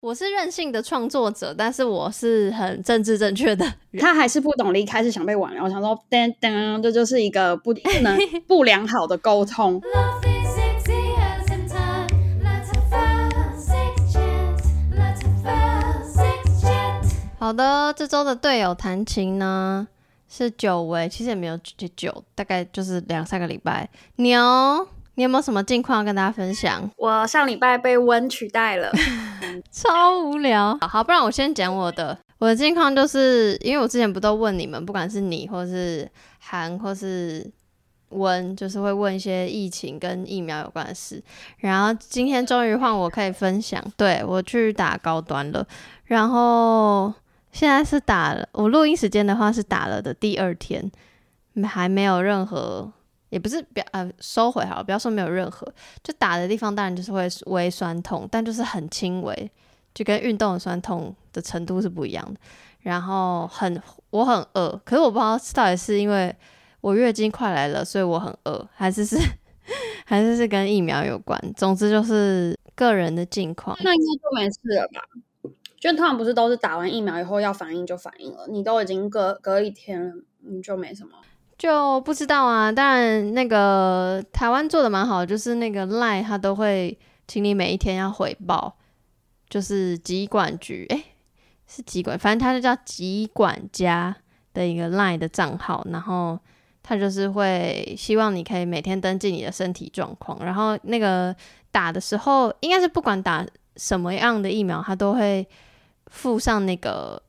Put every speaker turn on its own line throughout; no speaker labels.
我是任性的创作者，但是我是很政治正确的。
他还是不懂离开，是想被挽留。我想说，噔噔，这就是一个不不能 不良好的沟通。
好的，这周的队友弹琴呢是久违，其实也没有久，大概就是两三个礼拜。牛，你有没有什么近况要跟大家分享？
我上礼拜被温取代了，
超无聊。好，不然我先讲我的。我的近况就是因为我之前不都问你们，不管是你或是韩或是温，就是会问一些疫情跟疫苗有关的事。然后今天终于换我可以分享，对，我去打高端了，然后。现在是打了，我录音时间的话是打了的第二天，还没有任何，也不是表呃收回好了，不要说没有任何，就打的地方当然就是会微酸痛，但就是很轻微，就跟运动的酸痛的程度是不一样的。然后很我很饿，可是我不知道到底是因为我月经快来了，所以我很饿，还是是还是是跟疫苗有关。总之就是个人的近况，
那应该就没事了吧？就通常不是都是打完疫苗以后要反应就反应了，你都已经隔隔一天了，你就没什么，
就不知道啊。当然那个台湾做的蛮好，就是那个 LINE 他都会请你每一天要回报，就是疾管局，诶、是疾管，反正他就叫疾管家的一个 LINE 的账号，然后他就是会希望你可以每天登记你的身体状况，然后那个打的时候应该是不管打什么样的疫苗，他都会。附上那个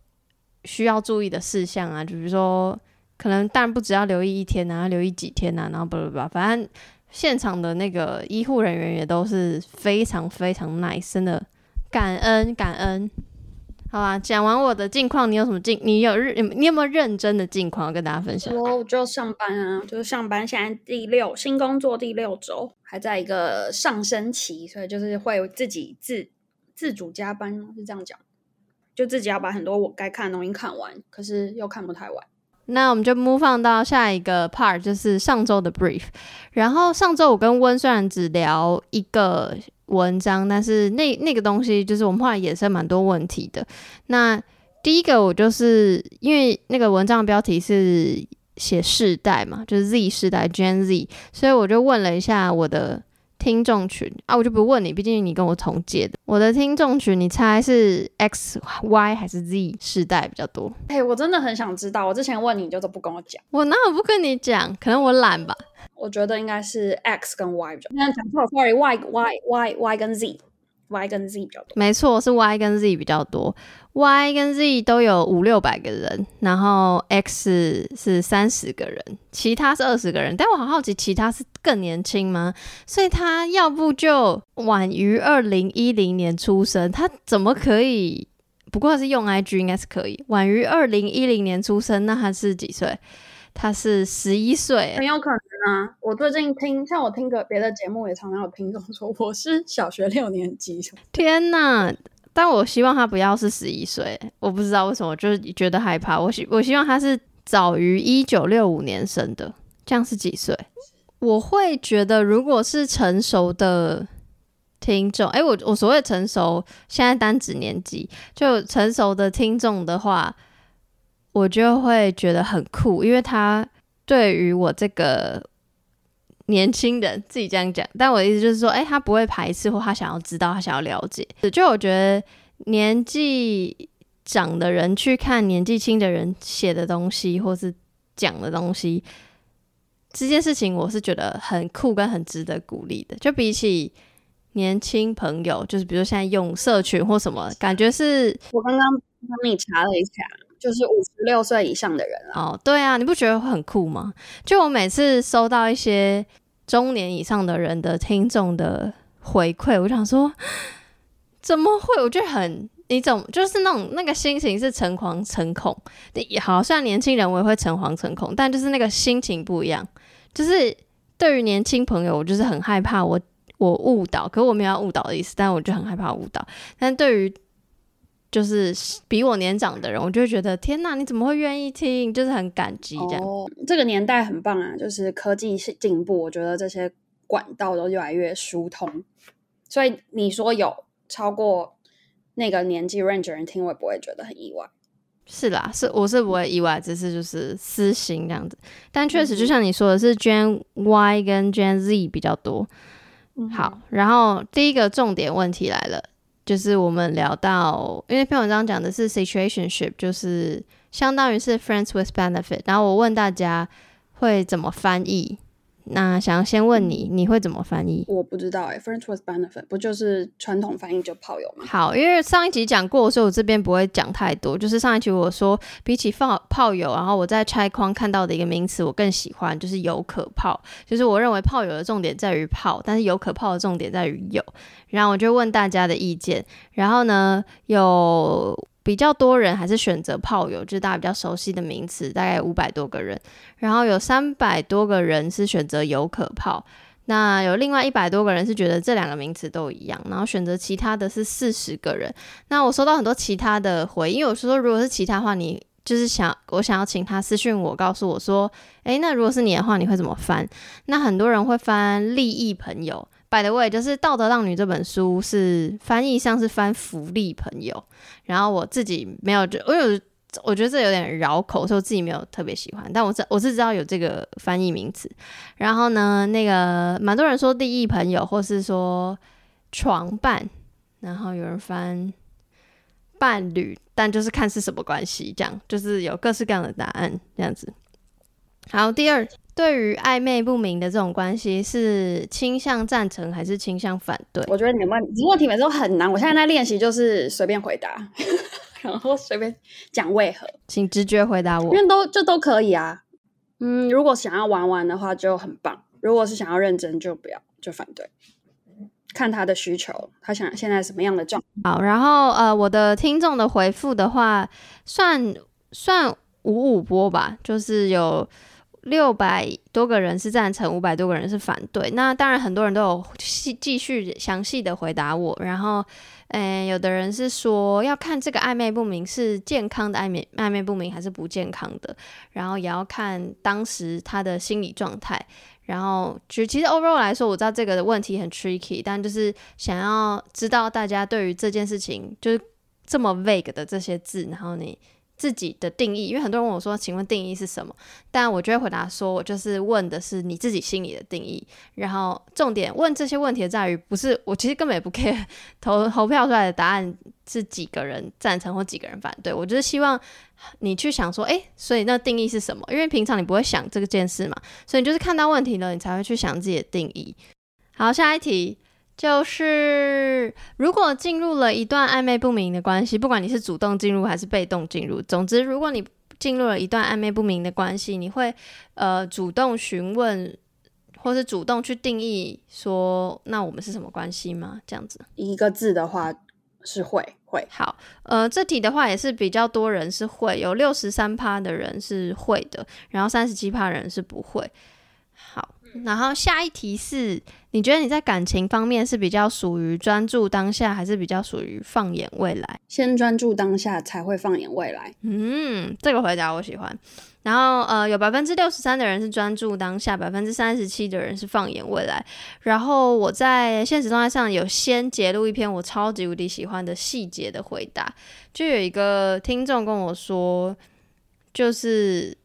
需要注意的事项啊，就比如说，可能当然不只要留意一天啊，留意几天啊，然后不不不，反正现场的那个医护人员也都是非常非常 nice，的感恩感恩。好吧，讲完我的近况，你有什么近？你有认你有没有认真的近况要跟大家分享？
我就上班啊，就是上班，现在第六新工作第六周，还在一个上升期，所以就是会自己自自主加班，是这样讲。就自己要把很多我该看的东西看完，可是又看不太完。
那我们就 move on 到下一个 part，就是上周的 brief。然后上周我跟温虽然只聊一个文章，但是那那个东西就是我们后来衍生蛮多问题的。那第一个我就是因为那个文章的标题是写世代嘛，就是 Z 世代 Gen Z，所以我就问了一下我的。听众群啊，我就不问你，毕竟你跟我同届的。我的听众群，你猜是 X、Y 还是 Z 世代比较多？
哎、我真的很想知道。我之前问你，你就都不跟我讲。
我哪有不跟你讲？可能我懒吧。
我觉得应该是 X 跟 Y 比较多。那讲错，Sorry，Y Y Y Y 跟 Z y 跟 Z 比较多。
没错，是 Y 跟 Z 比较多。Y 跟 Z 都有五六百个人，然后 X 是三十个人，其他是二十个人。但我好好奇，其他是更年轻吗？所以他要不就晚于二零一零年出生，他怎么可以？不过是用 IG 应该是可以。晚于二零一零年出生，那他是几岁？他是十一岁，
很有可能啊。我最近听，像我听个别的节目，也常常有听众说我是小学六年级。
天哪！但我希望他不要是十一岁，我不知道为什么，就是觉得害怕。我希我希望他是早于一九六五年生的，这样是几岁？我会觉得，如果是成熟的听众，哎、欸，我我所谓成熟，现在单指年纪，就成熟的听众的话，我就会觉得很酷，因为他对于我这个。年轻人自己这样讲，但我的意思就是说，哎、他不会排斥，或他想要知道，他想要了解。就我觉得年纪长的人去看年纪轻的人写的东西，或是讲的东西，这件事情我是觉得很酷跟很值得鼓励的。就比起年轻朋友，就是比如现在用社群或什么，感觉是
我刚刚帮你查了一下，就是五十六岁以上的人
哦，对啊，你不觉得很酷吗？就我每次收到一些。中年以上的人的听众的回馈，我想说，怎么会？我觉得很一种，就是那种那个心情是诚惶诚恐。好像年轻人我也会诚惶诚恐，但就是那个心情不一样。就是对于年轻朋友，我就是很害怕我我误导，可我没有要误导的意思，但我就很害怕误导。但对于就是比我年长的人，我就会觉得天哪，你怎么会愿意听？就是很感激这样。
哦，这个年代很棒啊，就是科技进步，我觉得这些管道都越来越疏通。所以你说有超过那个年纪 range 人听，我也不会觉得很意外。
是啦，是我是不会意外，只是就是私心这样子。但确实，就像你说的是 Gen Y 跟 Gen Z 比较多。嗯、好，然后第一个重点问题来了，就是我们聊到，因为那篇文章讲的是 situationship，就是相当于是 friends with benefit。然后我问大家会怎么翻译？那想要先问你，你会怎么翻译？
我不知道哎、欸、，friends with benefit 不就是传统翻译就炮友吗？
好，因为上一集讲过，所以我这边不会讲太多。就是上一集我说，比起放炮友，然后我在拆框看到的一个名词，我更喜欢就是有可炮。就是我认为炮友的重点在于炮，但是有可炮的重点在于有。然后我就问大家的意见，然后呢有。比较多人还是选择炮友，就是大家比较熟悉的名词，大概五百多个人。然后有三百多个人是选择有可炮，那有另外一百多个人是觉得这两个名词都一样，然后选择其他的是四十个人。那我收到很多其他的回应，因为我说如果是其他话，你就是想我想要请他私讯我，告诉我说，诶，那如果是你的话，你会怎么翻？那很多人会翻利益朋友。By the way，就是《道德浪女》这本书是翻译上是翻福利朋友，然后我自己没有，就我有，我觉得这有点绕口，所以我自己没有特别喜欢。但我知我是知道有这个翻译名词。然后呢，那个蛮多人说利益朋友，或是说床伴，然后有人翻伴侣，但就是看是什么关系，这样就是有各式各样的答案，这样子。好，第二。对于暧昧不明的这种关系，是倾向赞成还是倾向反对？
我觉得你们问问题每次都很难。我现在在练习，就是随便回答，然后随便讲为何，
请直觉回答我。
因为都就都可以啊。嗯，如果想要玩玩的话就很棒；如果是想要认真，就不要，就反对。看他的需求，他想现在什么样的状态。
好，然后呃，我的听众的回复的话，算算五五波吧，就是有。六百多个人是赞成，五百多个人是反对。那当然，很多人都有细继续详细的回答我。然后，诶，有的人是说要看这个暧昧不明是健康的暧昧暧昧不明还是不健康的，然后也要看当时他的心理状态。然后，就其实 overall 来说，我知道这个的问题很 tricky，但就是想要知道大家对于这件事情就是这么 vague 的这些字，然后你。自己的定义，因为很多人问我说：“请问定义是什么？”但我就会回答说：“我就是问的是你自己心里的定义。”然后重点问这些问题在于，不是我其实根本也不 care 投投票出来的答案是几个人赞成或几个人反对。我就是希望你去想说：“诶，所以那定义是什么？”因为平常你不会想这个件事嘛，所以你就是看到问题了，你才会去想自己的定义。好，下一题。就是如果进入了一段暧昧不明的关系，不管你是主动进入还是被动进入，总之，如果你进入了一段暧昧不明的关系，你会呃主动询问，或是主动去定义说，那我们是什么关系吗？这样子，
一个字的话是会会。
好，呃，这题的话也是比较多人是会，有六十三趴的人是会的，然后三十七趴人是不会。好。然后下一题是，你觉得你在感情方面是比较属于专注当下，还是比较属于放眼未来？
先专注当下才会放眼未来。
嗯，这个回答我喜欢。然后呃，有百分之六十三的人是专注当下，百分之三十七的人是放眼未来。然后我在现实状态上有先截录一篇我超级无敌喜欢的细节的回答，就有一个听众跟我说，就是。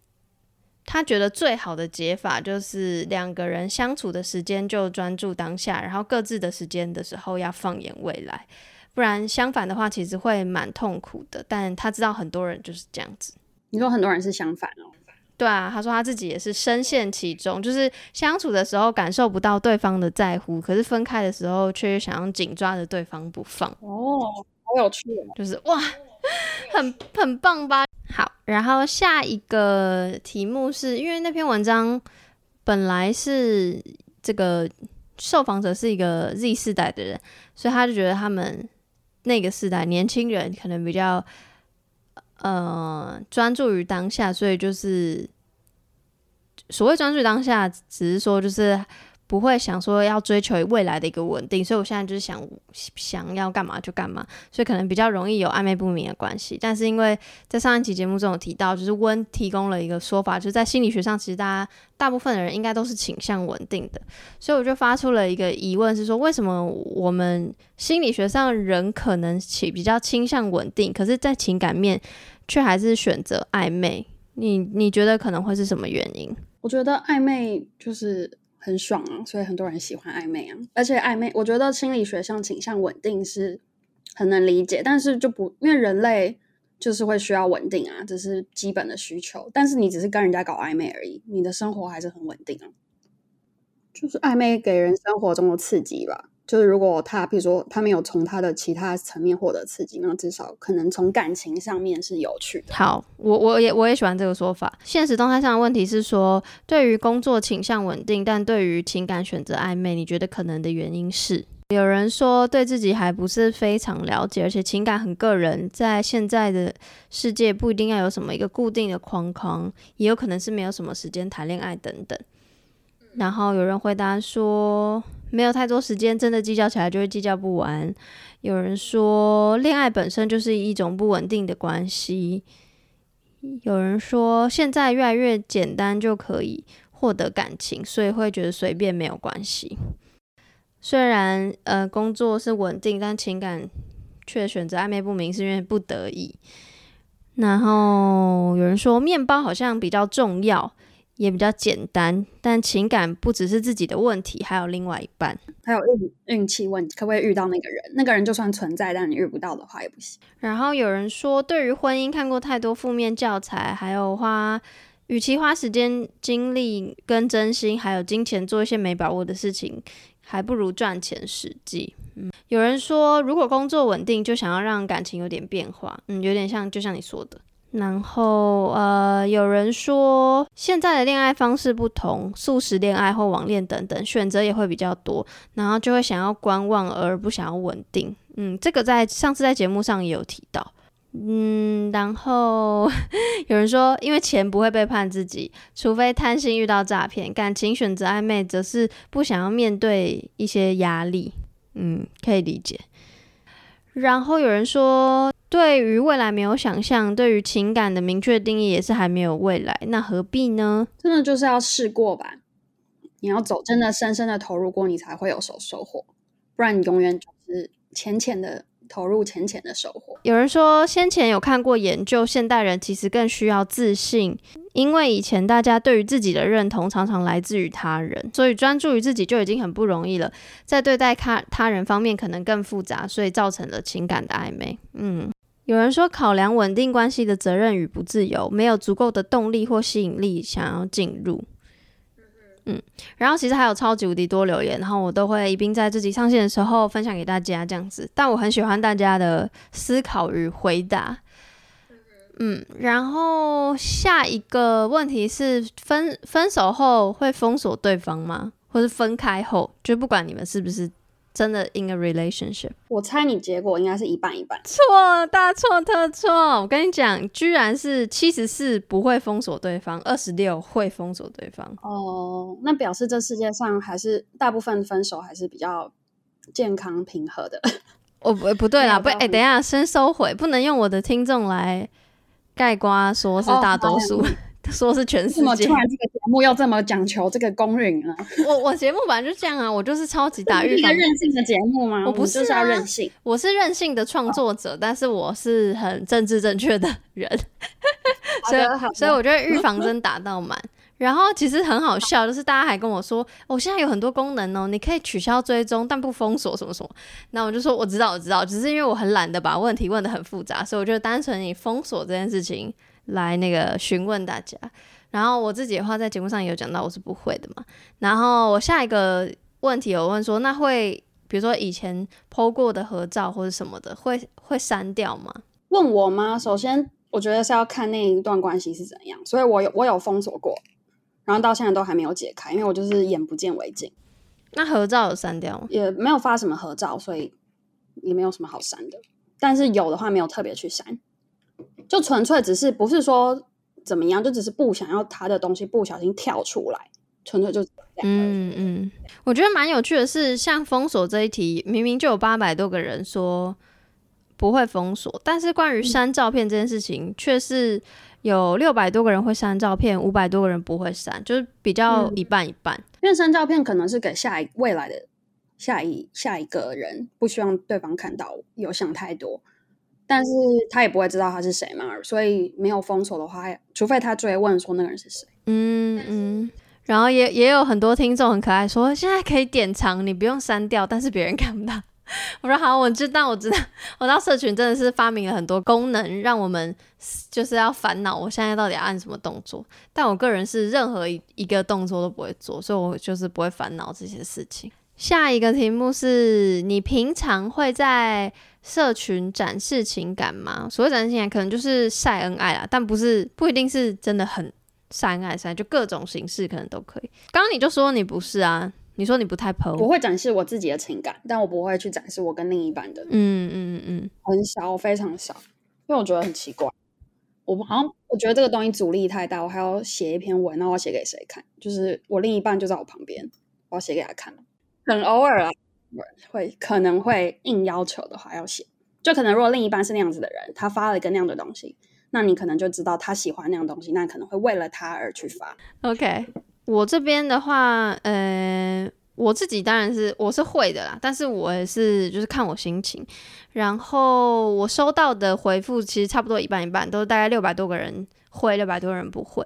他觉得最好的解法就是两个人相处的时间就专注当下，然后各自的时间的时候要放眼未来，不然相反的话其实会蛮痛苦的。但他知道很多人就是这样子。
你说很多人是相反哦？
对啊，他说他自己也是深陷其中，就是相处的时候感受不到对方的在乎，可是分开的时候却想要紧抓着对方不放。
哦，好有趣哦，
就是哇，很很棒吧？好，然后下一个题目是因为那篇文章本来是这个受访者是一个 Z 世代的人，所以他就觉得他们那个世代年轻人可能比较呃专注于当下，所以就是所谓专注于当下，只是说就是不会想说要追求未来的一个稳定，所以我现在就是想想要干嘛就干嘛，所以可能比较容易有暧昧不明的关系。但是因为在上一期节目中有提到，就是温提供了一个说法，就是在心理学上，其实大家大部分的人应该都是倾向稳定的，所以我就发出了一个疑问，是说为什么我们心理学上人可能倾比较倾向稳定，可是在情感面却还是选择暧昧？你你觉得可能会是什么原因？
我觉得暧昧就是。很爽啊，所以很多人喜欢暧昧啊。而且暧昧，我觉得心理学上倾向稳定是很能理解，但是就不因为人类就是会需要稳定啊，这是基本的需求。但是你只是跟人家搞暧昧而已，你的生活还是很稳定啊。就是暧昧给人生活中的刺激吧。就是如果他，比如说他没有从他的其他层面获得刺激，那至少可能从感情上面是有趣。
好，我我也我也喜欢这个说法。现实动态上的问题是说，对于工作倾向稳定，但对于情感选择暧昧，你觉得可能的原因是？有人说对自己还不是非常了解，而且情感很个人，在现在的世界不一定要有什么一个固定的框框，也有可能是没有什么时间谈恋爱等等。然后有人回答说，没有太多时间，真的计较起来就会计较不完。有人说，恋爱本身就是一种不稳定的关系。有人说，现在越来越简单就可以获得感情，所以会觉得随便没有关系。虽然呃工作是稳定，但情感却选择暧昧不明，是因为不得已。然后有人说，面包好像比较重要。也比较简单，但情感不只是自己的问题，还有另外一半，
还有运运气问题，可不可以遇到那个人？那个人就算存在，但你遇不到的话也不行。
然后有人说，对于婚姻看过太多负面教材，还有花，与其花时间、精力跟真心，还有金钱做一些没把握的事情，还不如赚钱实际。嗯，有人说，如果工作稳定，就想要让感情有点变化，嗯，有点像，就像你说的。然后，呃，有人说现在的恋爱方式不同，速食恋爱或网恋等等，选择也会比较多，然后就会想要观望而不想要稳定。嗯，这个在上次在节目上也有提到。嗯，然后有人说，因为钱不会背叛自己，除非贪心遇到诈骗。感情选择暧昧，则是不想要面对一些压力。嗯，可以理解。然后有人说，对于未来没有想象，对于情感的明确定义也是还没有未来，那何必呢？
真的就是要试过吧，你要走，真的深深的投入过，你才会有所收获，不然你永远就是浅浅的。投入浅浅的收获。
有人说，先前有看过研究，现代人其实更需要自信，因为以前大家对于自己的认同常常来自于他人，所以专注于自己就已经很不容易了，在对待他他人方面可能更复杂，所以造成了情感的暧昧。嗯，有人说，考量稳定关系的责任与不自由，没有足够的动力或吸引力想要进入。嗯，然后其实还有超级无敌多留言，然后我都会一并在自己上线的时候分享给大家这样子。但我很喜欢大家的思考与回答。嗯，然后下一个问题是分分手后会封锁对方吗？或是分开后，就不管你们是不是。真的 in a relationship，
我猜你结果应该是一半一半。
错，大错特错！我跟你讲，居然是七十四不会封锁对方，二十六会封锁对方。
哦，那表示这世界上还是大部分分手还是比较健康平和的。
哦不不对啦，不哎、欸，等一下先收回，不能用我的听众来盖瓜说是大多数。哦说是全世界，怎么突然这个节目要这么讲求这个公允啊？我我节目本来就这样啊，我就是超级打预防。
一个任性的节目吗？
我不是、啊、
就是要任性，
我是任性的创作者、哦，但是我是很政治正确的人，所以所以我觉得预防针打到满。然后其实很好笑，就是大家还跟我说，我、哦、现在有很多功能哦，你可以取消追踪，但不封锁什么什么。那我就说我知道我知道，只是因为我很懒得把问题问得很复杂，所以我就单纯以封锁这件事情来那个询问大家。然后我自己的话，在节目上也有讲到，我是不会的嘛。然后我下一个问题有问说，那会比如说以前 PO 过的合照或者什么的，会会删掉吗？
问我吗？首先，我觉得是要看那一段关系是怎样。所以我有我有封锁过，然后到现在都还没有解开，因为我就是眼不见为净。
那合照有删掉吗？
也没有发什么合照，所以也没有什么好删的。但是有的话，没有特别去删，就纯粹只是不是说。怎么样？就只是不想要他的东西不小心跳出来，纯粹就
嗯嗯，我觉得蛮有趣的是，像封锁这一题，明明就有八百多个人说不会封锁，但是关于删照片这件事情，却是有六百多个人会删照片，五百多个人不会删，就是比较一半一半。
嗯、因为删照片可能是给下一未来的下一下一个人，不希望对方看到，有想太多，但是他也不会知道他是谁嘛，所以没有封锁的话，除非他追问说那个人是谁。
嗯嗯。然后也也有很多听众很可爱，说现在可以典藏，你不用删掉，但是别人看不到。我说好，我知道，我知道。我到社群真的是发明了很多功能，让我们就是要烦恼，我现在到底要按什么动作。但我个人是任何一一个动作都不会做，所以我就是不会烦恼这些事情。下一个题目是你平常会在社群展示情感吗？所谓展示情感，可能就是晒恩爱啦，但不是不一定是真的很。晒恩爱晒，就各种形式可能都可以。刚刚你就说你不是啊，你说你不太 po，
我会展示我自己的情感，但我不会去展示我跟另一半的。
嗯嗯嗯，
很少，非常少，因为我觉得很奇怪。我好像我觉得这个东西阻力太大，我还要写一篇文，那我要写给谁看？就是我另一半就在我旁边，我要写给他看。很偶尔啊，会可能会硬要求的话要写，就可能如果另一半是那样子的人，他发了一个那样的东西。那你可能就知道他喜欢那样东西，那可能会为了他而去发。
OK，我这边的话，呃，我自己当然是我是会的啦，但是我也是就是看我心情。然后我收到的回复其实差不多一半一半，都是大概六百多个人会，六百多人不会。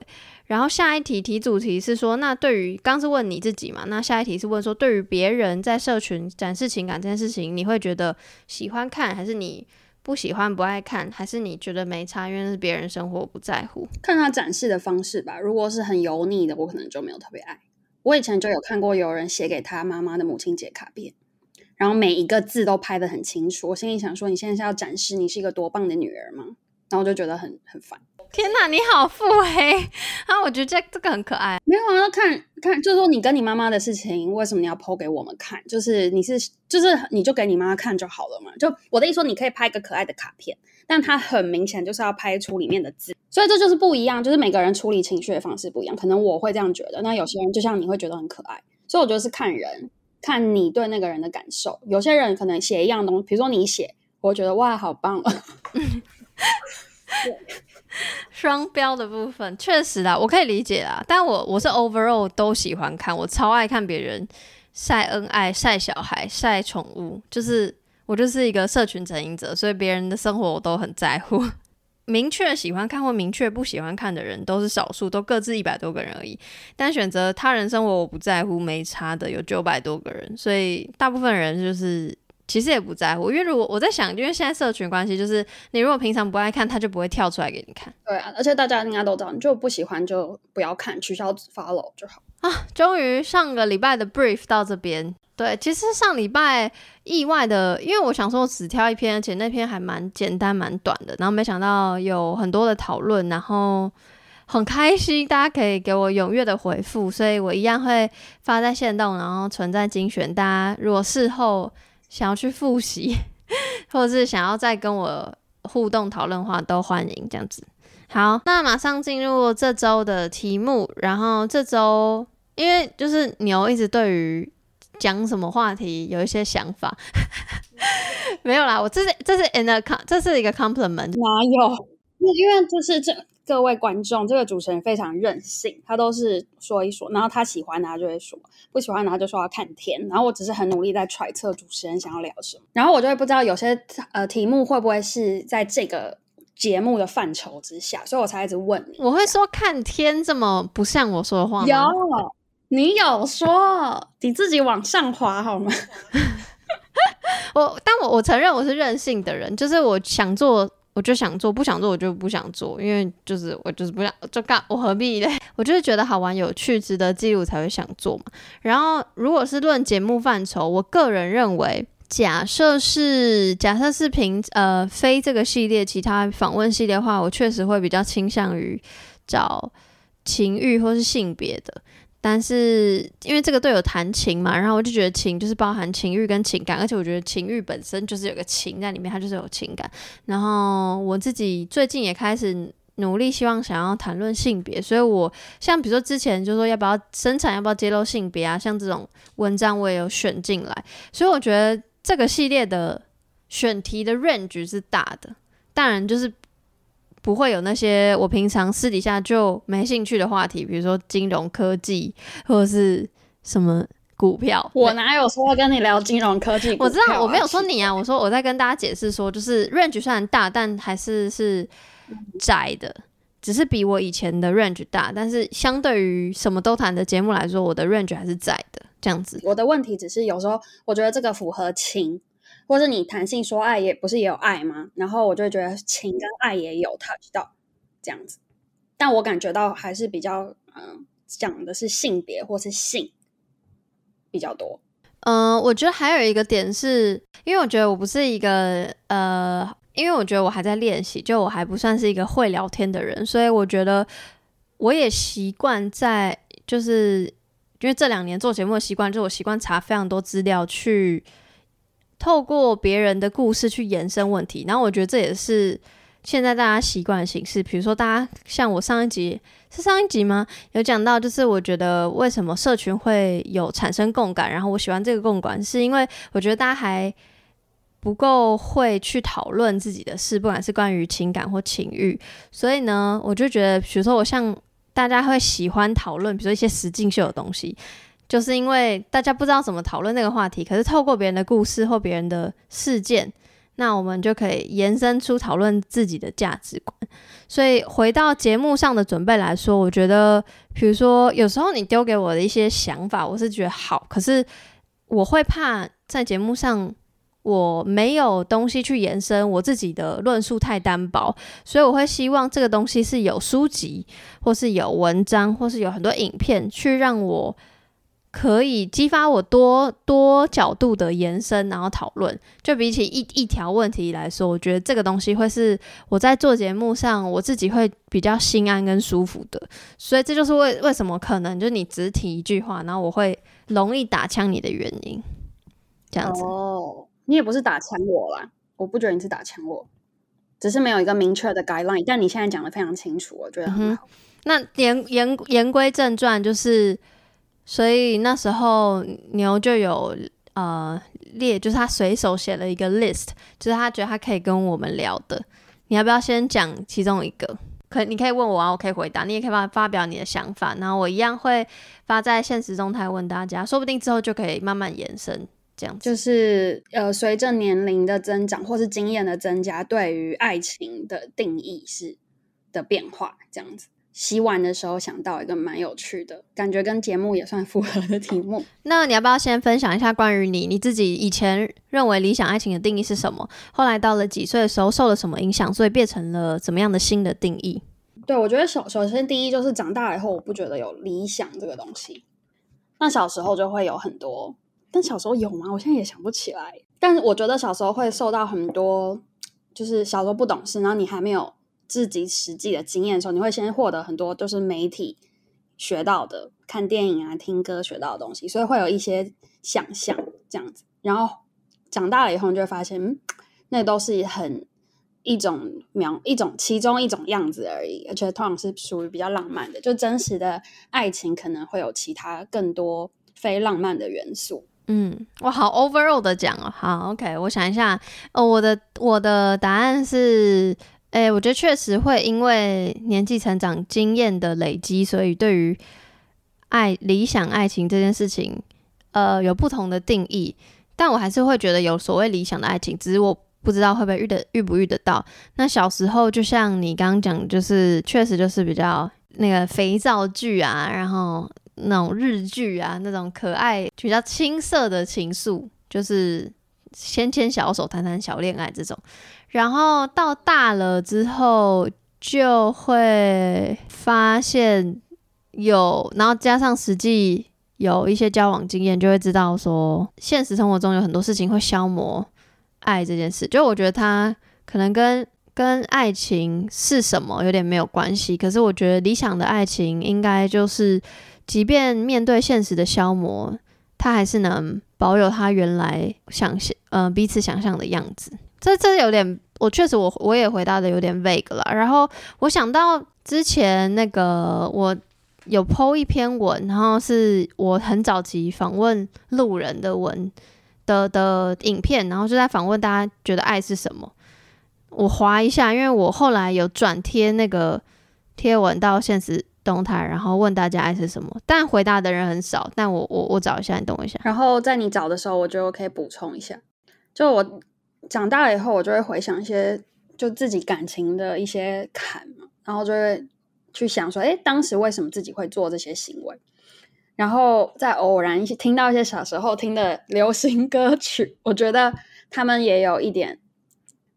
然后下一题题主题是说，那对于刚是问你自己嘛，那下一题是问说，对于别人在社群展示情感这件事情，你会觉得喜欢看还是你？不喜欢不爱看，还是你觉得没差，因为是别人生活不在乎？
看他展示的方式吧。如果是很油腻的，我可能就没有特别爱。我以前就有看过有人写给他妈妈的母亲节卡片，然后每一个字都拍得很清楚。我心里想说，你现在是要展示你是一个多棒的女儿吗？然后我就觉得很很烦。
天哪，你好腹黑啊！我觉得这这个很可爱。
没有啊，看看，就是说你跟你妈妈的事情，为什么你要 po 给我们看？就是你是，就是你就给你妈妈看就好了嘛。就我的意思说，你可以拍一个可爱的卡片，但它很明显就是要拍出里面的字，所以这就是不一样，就是每个人处理情绪的方式不一样。可能我会这样觉得，那有些人就像你会觉得很可爱，所以我觉得是看人，看你对那个人的感受。有些人可能写一样东西，比如说你写，我会觉得哇，好棒
双标的部分确实啦，我可以理解啦。但我我是 overall 都喜欢看，我超爱看别人晒恩爱、晒小孩、晒宠物，就是我就是一个社群成瘾者，所以别人的生活我都很在乎。明确喜欢看或明确不喜欢看的人都是少数，都各自一百多个人而已。但选择他人生活我不在乎、没差的有九百多个人，所以大部分人就是。其实也不在乎，因为如果我在想，因为现在社群关系，就是你如果平常不爱看，他就不会跳出来给你看。
对啊，而且大家应该都知道，你就不喜欢就不要看，取消 follow 就好
啊。终于上个礼拜的 brief 到这边。对，其实上礼拜意外的，因为我想说只挑一篇，而且那篇还蛮简单、蛮短的，然后没想到有很多的讨论，然后很开心，大家可以给我踊跃的回复，所以我一样会发在线动，然后存在精选。大家如果事后。想要去复习，或者是想要再跟我互动讨论的话，都欢迎这样子。好，那马上进入这周的题目。然后这周，因为就是牛一直对于讲什么话题有一些想法，没有啦，我这是这是 in a 这是一个 compliment，
哪有？因为这是这。各位观众，这个主持人非常任性，他都是说一说，然后他喜欢他就会说，不喜欢他就说要看天。然后我只是很努力在揣测主持人想要聊什么，然后我就会不知道有些呃题目会不会是在这个节目的范畴之下，所以我才一直问你。
我会说看天这么不像我说的话吗？
有，你有说，你自己往上滑好吗？
我，但我我承认我是任性的人，就是我想做。我就想做，不想做我就不想做，因为就是我就是不想就干，我何必呢？我就是觉得好玩、有趣、值得记录才会想做嘛。然后，如果是论节目范畴，我个人认为，假设是假设是凭呃非这个系列其他访问系列的话，我确实会比较倾向于找情欲或是性别的。但是因为这个队友弹琴嘛，然后我就觉得琴就是包含情欲跟情感，而且我觉得情欲本身就是有个情在里面，它就是有情感。然后我自己最近也开始努力，希望想要谈论性别，所以我像比如说之前就说要不要生产，要不要揭露性别啊，像这种文章我也有选进来，所以我觉得这个系列的选题的 range 是大的，当然就是不会有那些我平常私底下就没兴趣的话题，比如说金融科技或者是什么。股票，
我哪有说要跟你聊金融科技？
我知道我没有说你啊，我说我在跟大家解释说，就是 range 虽然大，但还是是窄的，只是比我以前的 range 大，但是相对于什么都谈的节目来说，我的 range 还是窄的，这样子。
我的问题只是有时候我觉得这个符合情，或者你谈性说爱也不是也有爱吗？然后我就觉得情跟爱也有 touch 到这样子，但我感觉到还是比较嗯讲的是性别或是性。比较多，
嗯、我觉得还有一个点是，因为我觉得我不是一个呃，因为我觉得我还在练习，就我还不算是一个会聊天的人，所以我觉得我也习惯在，就是因为这两年做节目的习惯，就是我习惯查非常多资料，去透过别人的故事去延伸问题，然后我觉得这也是。现在大家习惯的形式，比如说，大家像我上一集是上一集吗？有讲到，就是我觉得为什么社群会有产生共感，然后我喜欢这个共感，是因为我觉得大家还不够会去讨论自己的事，不管是关于情感或情欲。所以呢，我就觉得，比如说我像大家会喜欢讨论，比如说一些实境秀的东西，就是因为大家不知道怎么讨论那个话题，可是透过别人的故事或别人的事件。那我们就可以延伸出讨论自己的价值观。所以回到节目上的准备来说，我觉得，比如说有时候你丢给我的一些想法，我是觉得好，可是我会怕在节目上我没有东西去延伸，我自己的论述太单薄，所以我会希望这个东西是有书籍，或是有文章，或是有很多影片去让我。可以激发我多多角度的延伸，然后讨论。就比起一一条问题来说，我觉得这个东西会是我在做节目上我自己会比较心安跟舒服的。所以这就是为为什么可能就是你只提一句话，然后我会容易打枪你的原因。这样子
哦，你也不是打枪我啦，我不觉得你是打枪我，只是没有一个明确的 guideline。但你现在讲的非常清楚，我觉得很好。嗯、
那言言言归正传，就是。所以那时候牛就有呃列，就是他随手写了一个 list，就是他觉得他可以跟我们聊的。你要不要先讲其中一个？可你可以问我啊，我可以回答。你也可以发发表你的想法，然后我一样会发在现实中态问大家，说不定之后就可以慢慢延伸这样。
就是呃，随着年龄的增长或是经验的增加，对于爱情的定义是的变化这样子。洗碗的时候想到一个蛮有趣的感觉，跟节目也算符合的题目。
那你要不要先分享一下关于你你自己以前认为理想爱情的定义是什么？后来到了几岁的时候受了什么影响，所以变成了怎么样的新的定义？
对，我觉得首首先第一就是长大以后，我不觉得有理想这个东西。那小时候就会有很多，但小时候有吗？我现在也想不起来。但是我觉得小时候会受到很多，就是小时候不懂事，然后你还没有。自己实际的经验的时候，你会先获得很多就是媒体学到的，看电影啊、听歌学到的东西，所以会有一些想象这样子。然后长大了以后，你就会发现，嗯，那都是很一种描一种其中一种样子而已，而且通常是属于比较浪漫的。就真实的爱情可能会有其他更多非浪漫的元素。
嗯，我好 overall 的讲哦。好，OK，我想一下，哦，我的我的答案是。诶、我觉得确实会因为年纪成长、经验的累积，所以对于爱、理想爱情这件事情，呃，有不同的定义。但我还是会觉得有所谓理想的爱情，只是我不知道会不会遇得遇不遇得到。那小时候就像你刚刚讲，就是确实就是比较那个肥皂剧啊，然后那种日剧啊，那种可爱、比较青涩的情愫，就是牵牵小手、谈谈小恋爱这种。然后到大了之后，就会发现有，然后加上实际有一些交往经验，就会知道说，现实生活中有很多事情会消磨爱这件事。就我觉得它可能跟跟爱情是什么有点没有关系，可是我觉得理想的爱情应该就是，即便面对现实的消磨，它还是能保有它原来想象，呃，彼此想象的样子。这这有点我确实我我也回答的有点 vague 了。然后我想到之前那个我有 po 一篇文，然后是我很早期访问路人的文的的影片，然后就在访问大家觉得爱是什么。我划一下，因为我后来有转贴那个贴文到现实动态，然后问大家爱是什么，但回答的人很少。但我我我找一下，你等我一下。
然后在你找的时候，我觉得我可以补充一下，就我长大了以后，我就会回想一些就自己感情的一些坎嘛，然后就会去想说，哎，当时为什么自己会做这些行为？然后再偶然一些听到一些小时候听的 流行歌曲，我觉得他们也有一点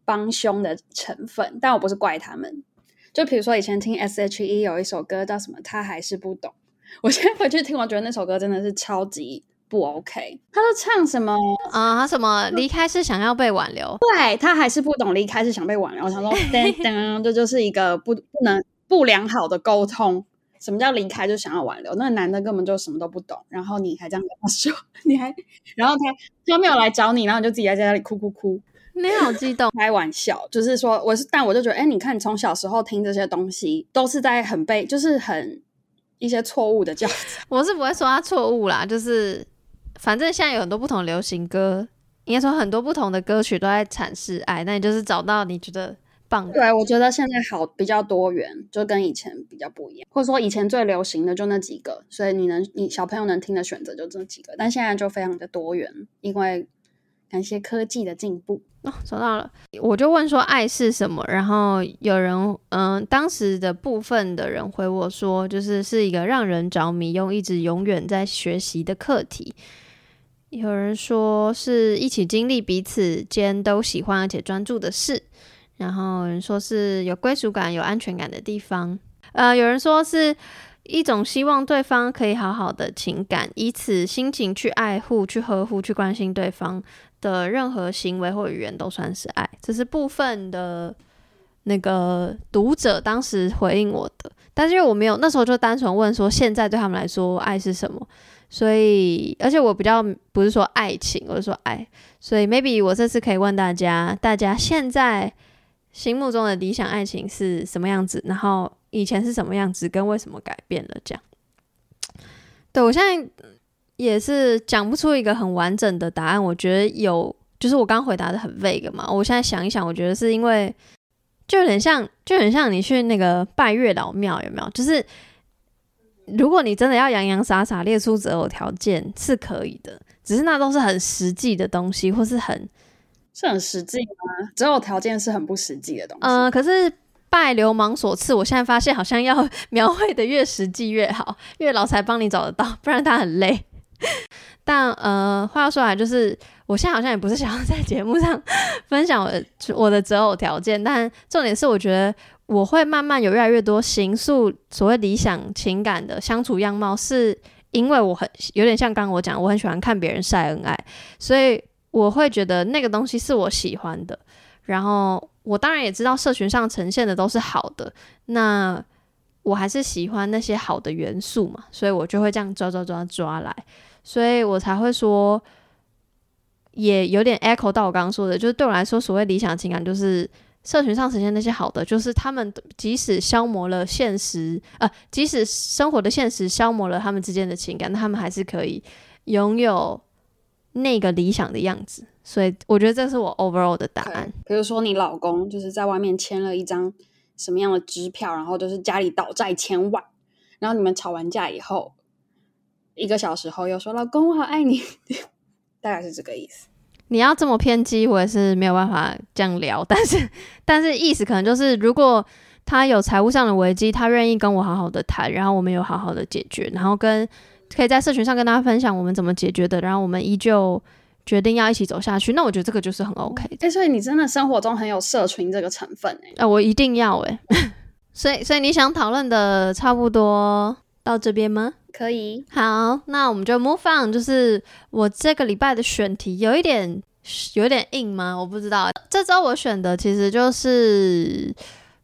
帮凶的成分，但我不是怪他们。就比如说以前听 S.H.E 有一首歌叫什么，他还是不懂。我现在回去听，我觉得那首歌真的是超级不 OK。他都唱什么
啊？他、呃、什么离开是想要被挽留？
对，他还是不懂离开是想被挽留。我想说，噔噔，这就是一个不不能不良好的沟通。什么叫离开就想要挽留？那个男的根本就什么都不懂，然后你还这样跟他说，你还，然后他他没有来找你，然后你就自己在家里哭哭哭。
没有激动，
开玩笑，就是说我是，但我就觉得，哎，你看，从小时候听这些东西，都是在很被，就是很一些错误的教材。
我是不会说他错误啦，就是反正现在有很多不同流行歌，应该说很多不同的歌曲都在阐释爱，那你就是找到你觉得棒的。
对，我觉得现在好比较多元，就跟以前比较不一样，或者说以前最流行的就那几个，所以你能，你小朋友能听的选择就这几个，但现在就非常的多元，因为感谢科技的进步。哦，
找到了，我就问说爱是什么，然后有人，嗯、呃，当时的部分的人回我说，就是是一个让人着迷，又一直永远在学习的课题。有人说是一起经历彼此间都喜欢而且专注的事，然后有人说是有归属感、有安全感的地方。呃，有人说是一种希望对方可以好好的情感，以此心情去爱护、去呵护、去关心对方。的任何行为或语言都算是爱，这是部分的那个读者当时回应我的，但是因为我没有那时候就单纯问说现在对他们来说爱是什么，所以而且我比较不是说爱情，我是说爱，所以 maybe 我这次可以问大家，大家现在心目中的理想爱情是什么样子，然后以前是什么样子，跟为什么改变了这样？对，我现在。也是讲不出一个很完整的答案。我觉得有，就是我刚回答的很 vague 嘛。我现在想一想，我觉得是因为就很像，就很像你去那个拜月老庙，有没有？就是如果你真的要洋洋洒洒列出择偶条件是可以的，只是那都是很实际的东西，或是很
是很实际吗？择偶条件是很不实际的东西。
嗯、呃，可是拜流氓所赐，我现在发现好像要描绘的越实际越好，月老才帮你找得到，不然他很累。但呃，话说来，就是我现在好像也不是想要在节目上 分享我的我的择偶条件，但重点是，我觉得我会慢慢有越来越多形塑所谓理想情感的相处样貌，是因为我很有点像刚刚我讲，我很喜欢看别人晒恩爱，所以我会觉得那个东西是我喜欢的。然后我当然也知道社群上呈现的都是好的，那我还是喜欢那些好的元素嘛，所以我就会这样抓抓抓抓来。所以我才会说，也有点 echo 到我刚刚说的，就是对我来说，所谓理想情感，就是社群上呈现那些好的，就是他们即使消磨了现实，呃，即使生活的现实消磨了他们之间的情感，他们还是可以拥有那个理想的样子。所以我觉得这是我 overall 的答案。
Okay. 比如说，你老公就是在外面签了一张什么样的支票，然后就是家里倒债千万，然后你们吵完架以后。一个小时后又说：“老公，我好爱你。” 大概是这个意思。
你要这么偏激，我也是没有办法这样聊。但是，但是意思可能就是，如果他有财务上的危机，他愿意跟我好好的谈，然后我们有好好的解决，然后跟可以在社群上跟大家分享我们怎么解决的，然后我们依旧决定要一起走下去，那我觉得这个就是很 OK 的。
哎、欸，所以你真的生活中很有社群这个成分哎、欸。
呃，我一定要哎。所以，所以你想讨论的差不多到这边吗？
可以，
好，那我们就 move on。就是我这个礼拜的选题有一点有点硬吗？我不知道。这周我选的其实就是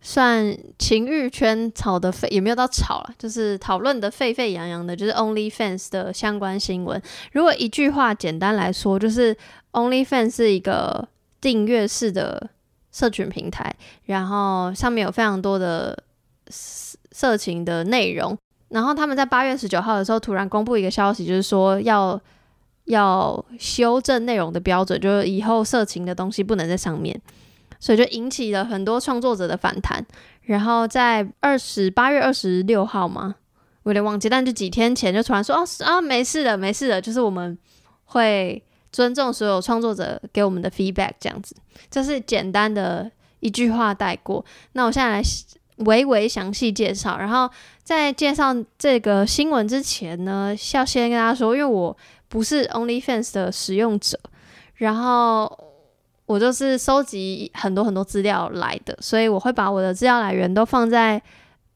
算情欲圈吵的沸，也没有到吵了，就是讨论的沸沸扬扬的，就是 OnlyFans 的相关新闻。如果一句话简单来说，就是 OnlyFans 是一个订阅式的社群平台，然后上面有非常多的色情的内容。然后他们在八月十九号的时候突然公布一个消息，就是说要要修正内容的标准，就是以后色情的东西不能在上面，所以就引起了很多创作者的反弹。然后在二十八月二十六号嘛，我有点忘记，但就几天前就突然说哦啊没事的没事的，就是我们会。尊重所有创作者给我们的 feedback，这样子，这是简单的一句话带过。那我现在来微微详细介绍。然后在介绍这个新闻之前呢，要先跟大家说，因为我不是 OnlyFans 的使用者，然后我就是收集很多很多资料来的，所以我会把我的资料来源都放在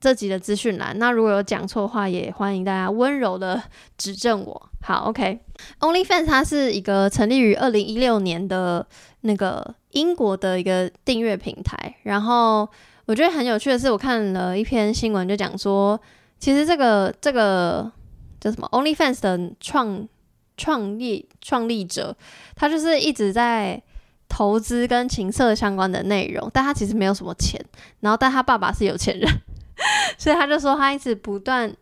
这集的资讯栏。那如果有讲错的话，也欢迎大家温柔的指正我。好，OK。OnlyFans 它是一个成立于二零一六年的那个英国的一个订阅平台。然后我觉得很有趣的是，我看了一篇新闻，就讲说，其实这个这个叫什么 OnlyFans 的创创立创立者，他就是一直在投资跟情色相关的内容，但他其实没有什么钱。然后，但他爸爸是有钱人，所以他就说他一直不断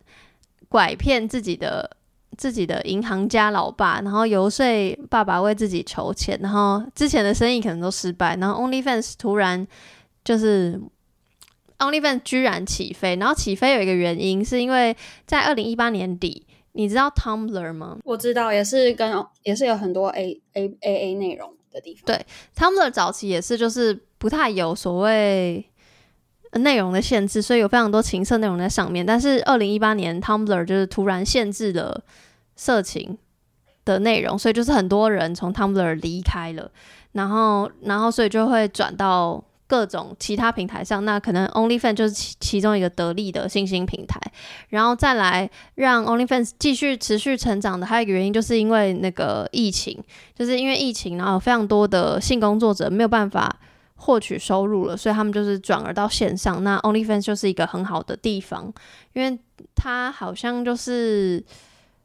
拐骗自己的。自己的银行家老爸，然后游说爸爸为自己筹钱，然后之前的生意可能都失败，然后 OnlyFans 突然就是 OnlyFans 居然起飞，然后起飞有一个原因，是因为在二零一八年底，你知道 Tumblr 吗？
我知道，也是跟也是有很多 A A A A 内容的地方。
对，Tumblr 早期也是就是不太有所谓内容的限制，所以有非常多情色内容在上面。但是二零一八年 Tumblr 就是突然限制了。色情的内容，所以就是很多人从 Tumblr 离开了，然后，然后所以就会转到各种其他平台上。那可能 OnlyFans 就是其其中一个得力的新兴平台，然后再来让 OnlyFans 继续持续成长的还有一个原因，就是因为那个疫情，就是因为疫情，然后非常多的性工作者没有办法获取收入了，所以他们就是转而到线上。那 OnlyFans 就是一个很好的地方，因为它好像就是。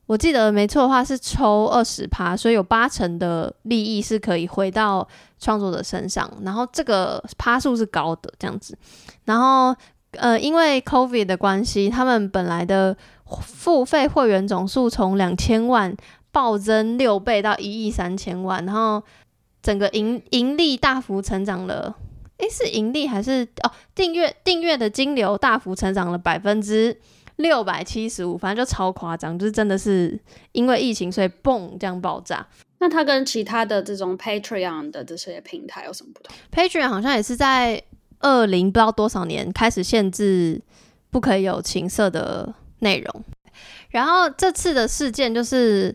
我记得没错的话是抽二十趴，所以有八成的利益是可以回到创作者身上，然后这个趴数是高的这样子。然后呃，因为 COVID 的关系，他们本来的付费会员总数从两千万暴增六倍到一亿三千万，然后整个盈盈利大幅成长了。诶，是盈利还是哦？订阅订阅的金流大幅成长了百分之。六百七十五，反正就超夸张，就是真的是因为疫情，所以嘣这样爆炸。
那它跟其他的这种 Patreon 的这些平台有什么不同
？Patreon 好像也是在二零不知道多少年开始限制不可以有情色的内容。然后这次的事件就是，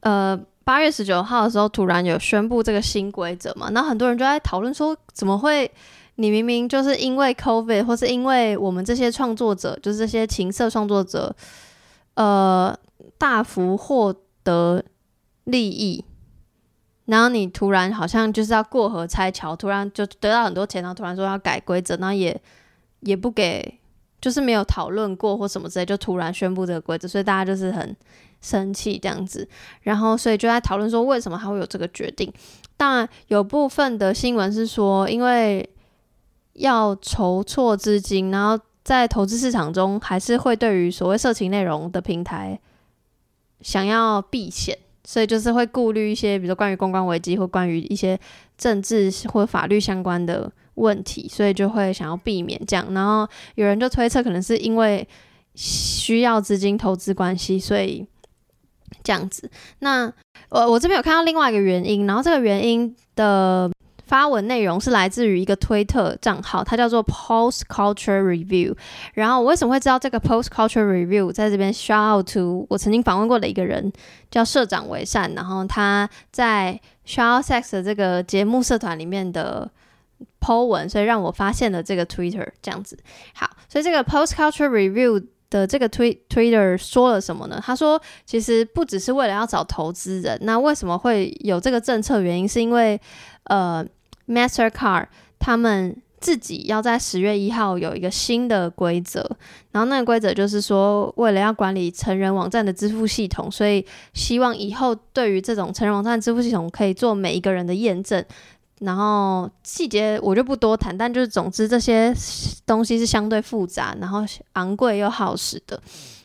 呃，八月十九号的时候突然有宣布这个新规则嘛，那很多人就在讨论说，怎么会？你明明就是因为 COVID，或是因为我们这些创作者，就是这些情色创作者，呃，大幅获得利益，然后你突然好像就是要过河拆桥，突然就得到很多钱，然后突然说要改规则，然后也也不给，就是没有讨论过或什么之类，就突然宣布这个规则，所以大家就是很生气这样子，然后所以就在讨论说为什么还会有这个决定。当然有部分的新闻是说，因为要筹措资金，然后在投资市场中，还是会对于所谓色情内容的平台想要避险，所以就是会顾虑一些，比如说关于公关危机或关于一些政治或法律相关的问题，所以就会想要避免这样。然后有人就推测，可能是因为需要资金投资关系，所以这样子。那我我这边有看到另外一个原因，然后这个原因的。发文内容是来自于一个推特账号，它叫做 Post Culture Review。然后我为什么会知道这个 Post Culture Review？在这边 shout out to 我曾经访问过的一个人，叫社长为善。然后他在 Shout Sex 的这个节目社团里面的 po 文，所以让我发现了这个 Twitter 这样子。好，所以这个 Post Culture Review 的这个推 Twitter 说了什么呢？他说，其实不只是为了要找投资人，那为什么会有这个政策？原因是因为呃。Mastercard 他们自己要在十月一号有一个新的规则，然后那个规则就是说，为了要管理成人网站的支付系统，所以希望以后对于这种成人网站支付系统可以做每一个人的验证，然后细节我就不多谈，但就是总之这些东西是相对复杂，然后昂贵又耗时的，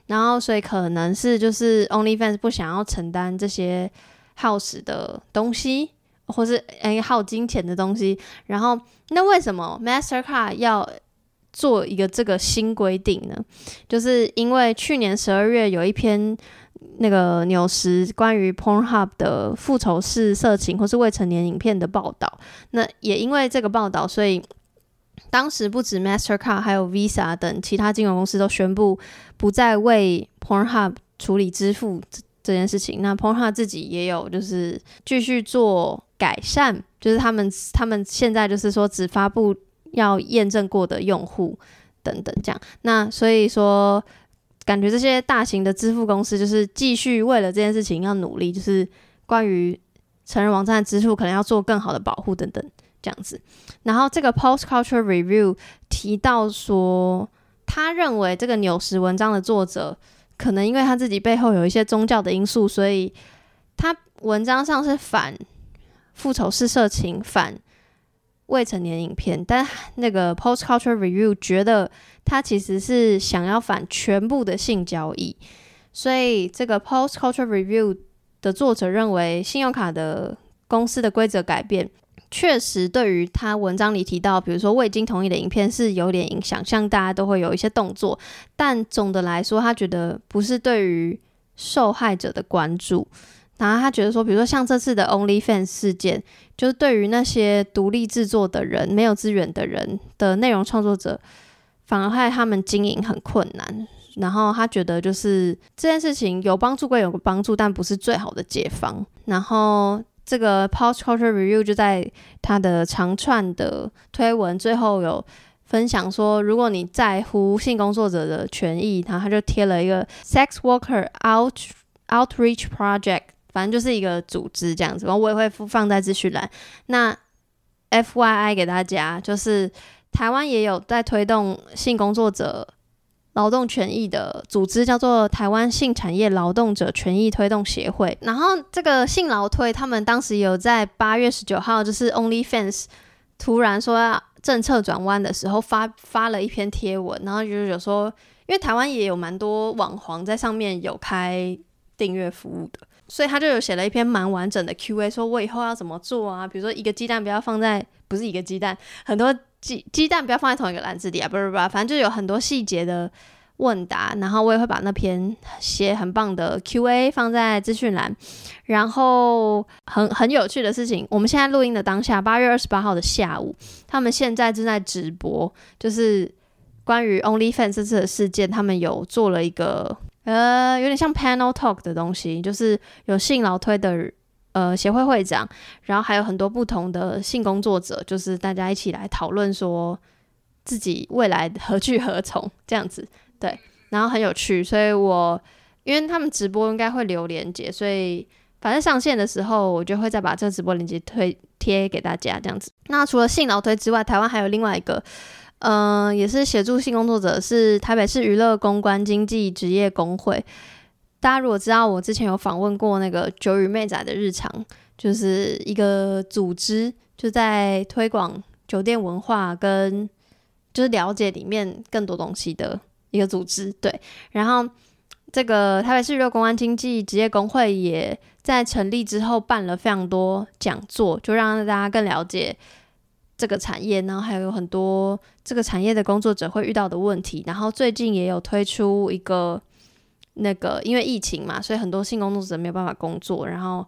然后所以可能是就是 OnlyFans 不想要承担这些耗时的东西，或是诶耗金钱的东西。然后那为什么 Mastercard 要做一个这个新规定呢？就是因为去年十二月有一篇。那个纽时关于 Pornhub 的复仇式色情或是未成年影片的报道，那也因为这个报道，所以当时不止 Mastercard 还有 Visa 等其他金融公司都宣布不再为 Pornhub 处理支付这这件事情。那 Pornhub 自己也有就是继续做改善，就是他们他们现在就是说只发布要验证过的用户等等这样。那所以说。感觉这些大型的支付公司就是继续为了这件事情要努力，就是关于成人网站的支付可能要做更好的保护等等这样子。然后这个 Post Culture Review 提到说，他认为这个纽时文章的作者可能因为他自己背后有一些宗教的因素，所以他文章上是反复仇式色情、反未成年影片，但那个 Post Culture Review 觉得他其实是想要反全部的性交易，所以这个 Post Culture Review 的作者认为，信用卡的公司的规则改变确实对于他文章里提到，比如说未经同意的影片是有点影响，像大家都会有一些动作，但总的来说，他觉得不是对于受害者的关注。然后他觉得说，比如说像这次的 OnlyFans 事件，就是对于那些独立制作的人、没有资源的人的内容创作者，反而害他们经营很困难。然后他觉得就是这件事情有帮助归有个帮助，但不是最好的解方。然后这个 Post Culture Review 就在他的长串的推文最后有分享说，如果你在乎性工作者的权益，然后他就贴了一个 Sex Worker Out Outreach Project。反正就是一个组织这样子，然后我也会放在资讯栏。那 FYI 给大家，就是台湾也有在推动性工作者劳动权益的组织，叫做台湾性产业劳动者权益推动协会。然后这个性劳推，他们当时有在八月十九号，就是 OnlyFans 突然说要政策转弯的时候，发发了一篇贴文，然后就是有说，因为台湾也有蛮多网黄在上面有开订阅服务的。所以他就有写了一篇蛮完整的 Q&A，说我以后要怎么做啊？比如说一个鸡蛋不要放在，不是一个鸡蛋，很多鸡鸡蛋不要放在同一个篮子里啊，不是不是，反正就有很多细节的问答。然后我也会把那篇写很棒的 Q&A 放在资讯栏。然后很很有趣的事情，我们现在录音的当下，八月二十八号的下午，他们现在正在直播，就是关于 OnlyFans 这次的事件，他们有做了一个。呃，有点像 panel talk 的东西，就是有性劳推的呃协会会长，然后还有很多不同的性工作者，就是大家一起来讨论说自己未来何去何从这样子，对，然后很有趣，所以我因为他们直播应该会留连接，所以反正上线的时候我就会再把这个直播连接推贴给大家这样子。那除了性劳推之外，台湾还有另外一个。嗯、也是协助性工作者，是台北市娱乐公关经济职业工会。大家如果知道，我之前有访问过那个九与妹仔的日常，就是一个组织，就在推广酒店文化跟就是了解里面更多东西的一个组织。对，然后这个台北市娱乐公关经济职业工会也在成立之后办了非常多讲座，就让大家更了解。这个产业，然后还有很多这个产业的工作者会遇到的问题。然后最近也有推出一个那个，因为疫情嘛，所以很多性工作者没有办法工作。然后，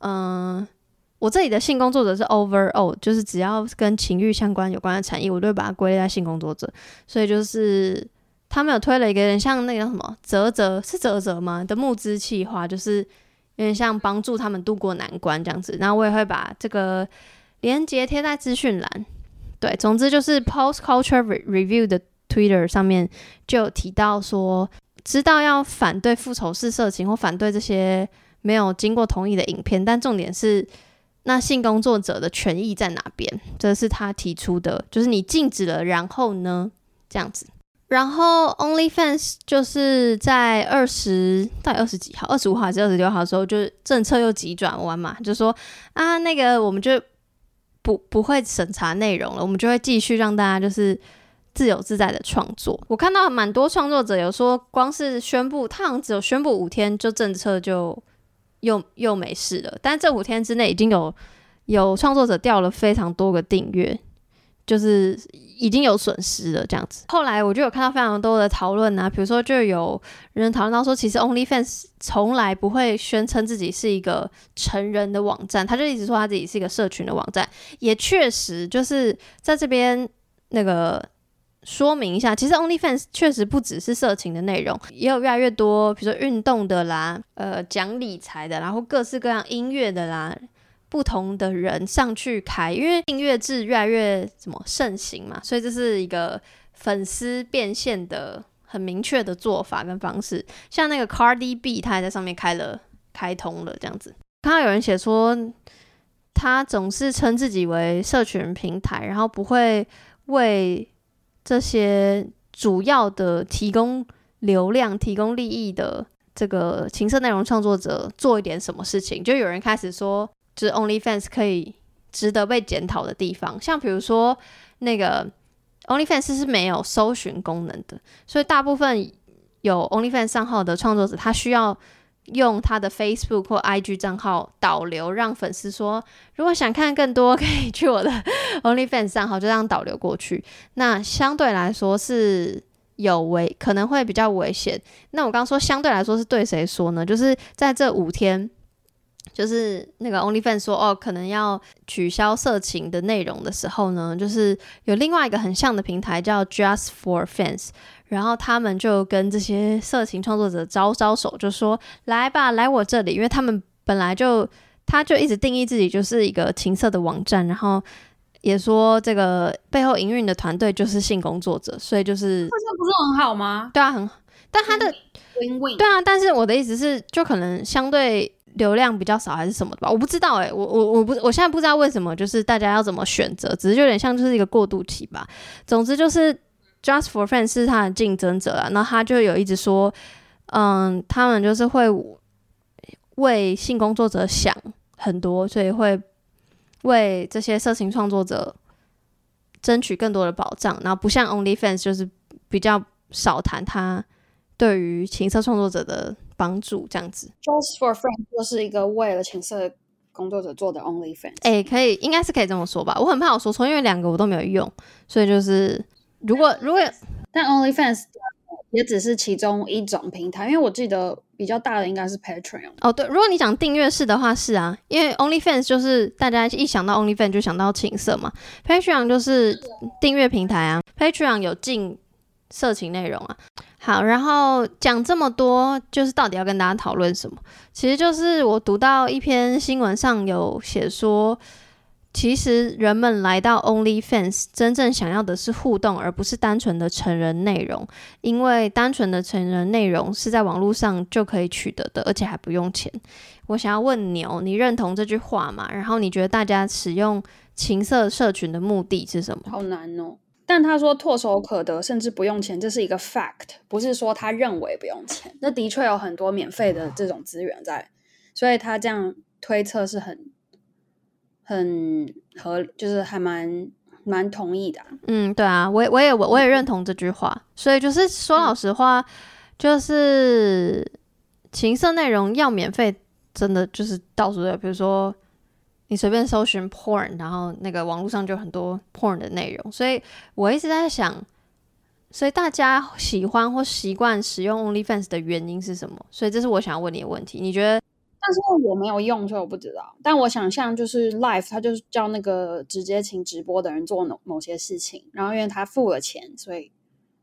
嗯、我这里的性工作者是 overall，就是只要跟情欲相关有关的产业，我都会把它归类在性工作者。所以就是他们有推了一个人像那个叫什么“泽泽”是“泽泽”吗的募资计划，就是有点像帮助他们度过难关这样子。然后我也会把这个。连结贴在资讯栏，对，总之就是 Post Culture Review 的 Twitter 上面就有提到说，知道要反对复仇式色情或反对这些没有经过同意的影片，但重点是那性工作者的权益在哪边？这是他提出的，就是你禁止了，然后呢，这样子，然后 OnlyFans 就是在二十到底二十几号，二十五号还是二十六号的时候，就是政策又急转弯嘛，就说啊，那个我们就。不不会审查内容了，我们就会继续让大家就是自由自在的创作。我看到蛮多创作者有说，光是宣布，他好像只有宣布五天，就政策就又又没事了。但这五天之内，已经有有创作者掉了非常多个订阅。就是已经有损失了这样子。后来我就有看到非常多的讨论啊，比如说就有人讨论到说，其实 OnlyFans 从来不会宣称自己是一个成人的网站，他就一直说他自己是一个社群的网站。也确实就是在这边那个说明一下，其实 OnlyFans 确实不只是色情的内容，也有越来越多，比如说运动的啦，呃，讲理财的，然后各式各样音乐的啦。不同的人上去开，因为订阅制越来越怎么盛行嘛，所以这是一个粉丝变现的很明确的做法跟方式。像那个 Cardi B，他还在上面开了开通了这样子。看到有人写说，他总是称自己为社群平台，然后不会为这些主要的提供流量、提供利益的这个情色内容创作者做一点什么事情。就有人开始说。就是 OnlyFans 可以值得被检讨的地方，像比如说那个 OnlyFans 是没有搜寻功能的，所以大部分有 OnlyFans 账号的创作者，他需要用他的 Facebook 或 IG 账号导流，让粉丝说，如果想看更多，可以去我的 OnlyFans 账号，就这样导流过去。那相对来说是有危，可能会比较危险。那我刚刚说相对来说是对谁说呢？就是在这五天。就是那个 OnlyFans 说哦，可能要取消色情的内容的时候呢，就是有另外一个很像的平台叫 Just for Fans，然后他们就跟这些色情创作者招招手，就说来吧，来我这里，因为他们本来就他就一直定义自己就是一个情色的网站，然后也说这个背后营运的团队就是性工作者，所以就是
这不是很好吗？
对啊，很，但他的
win win
对啊，但是我的意思是，就可能相对。流量比较少还是什么的吧，我不知道哎、我我我不我现在不知道为什么，就是大家要怎么选择，只是有点像就是一个过渡期吧。总之就是 Just for Friends 是他的竞争者啊，那他就有一直说，嗯，他们就是会为性工作者想很多，所以会为这些色情创作者争取更多的保障，然后不像 OnlyFans 就是比较少谈他对于情色创作者的。帮助这样子
，Just for Friends 就是一个为了情色工作者做的 OnlyFans。
哎、欸，可以，应该是可以这么说吧。我很怕我说错，因为两个我都没有用，所以就是如果如果
但 OnlyFans 也只是其中一种平台，因为我记得比较大的应该是 Patreon。
哦，对，如果你讲订阅式的话是啊，因为 OnlyFans 就是大家一想到 OnlyFans 就想到情色嘛，Patreon 就是订阅平台啊，Patreon 有进色情内容啊。好，然后讲这么多，就是到底要跟大家讨论什么？其实就是我读到一篇新闻上有写说，其实人们来到 OnlyFans 真正想要的是互动，而不是单纯的成人内容，因为单纯的成人内容是在网络上就可以取得的，而且还不用钱。我想要问牛，你认同这句话吗？然后你觉得大家使用情色社群的目的是什么？
好难哦。但他说唾手可得，甚至不用钱，这是一个 fact，不是说他认为不用钱。那的确有很多免费的这种资源在，所以他这样推测是很很合，就是还蛮蛮同意的啊。
嗯，对啊，我也我也我我也认同这句话。所以就是说老实话，嗯，就是情色内容要免费，真的就是到处都有，比如说。你随便搜寻 porn，然后那个网络上就很多 porn 的内容，所以我一直在想，所以大家喜欢或习惯使用 OnlyFans 的原因是什么？所以这是我想要问你的问题。你觉得？
但是我没有用，所以我不知道。但我想象就是 live，他就是叫那个直接请直播的人做某某些事情，然后因为他付了钱，所以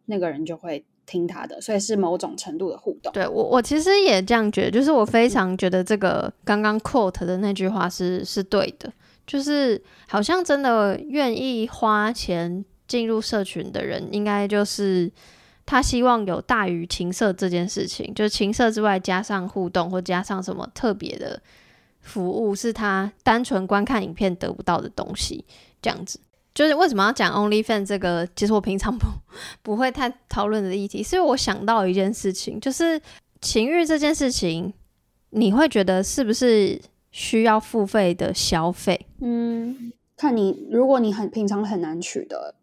那个人就会。听他的，所以是某种程度的互动。
对我，我其实也这样觉得，就是我非常觉得这个刚刚 quote 的那句话是是对的，就是好像真的愿意花钱进入社群的人，应该就是他希望有大于情色这件事情，就是情色之外加上互动或加上什么特别的服务，是他单纯观看影片得不到的东西，这样子。就是为什么要讲 only fan 这个？其实我平常不 不会太讨论的议题，是因为我想到一件事情，就是情欲这件事情，你会觉得是不是需要付费的消费？
嗯，看你，如果你很平常很难取得，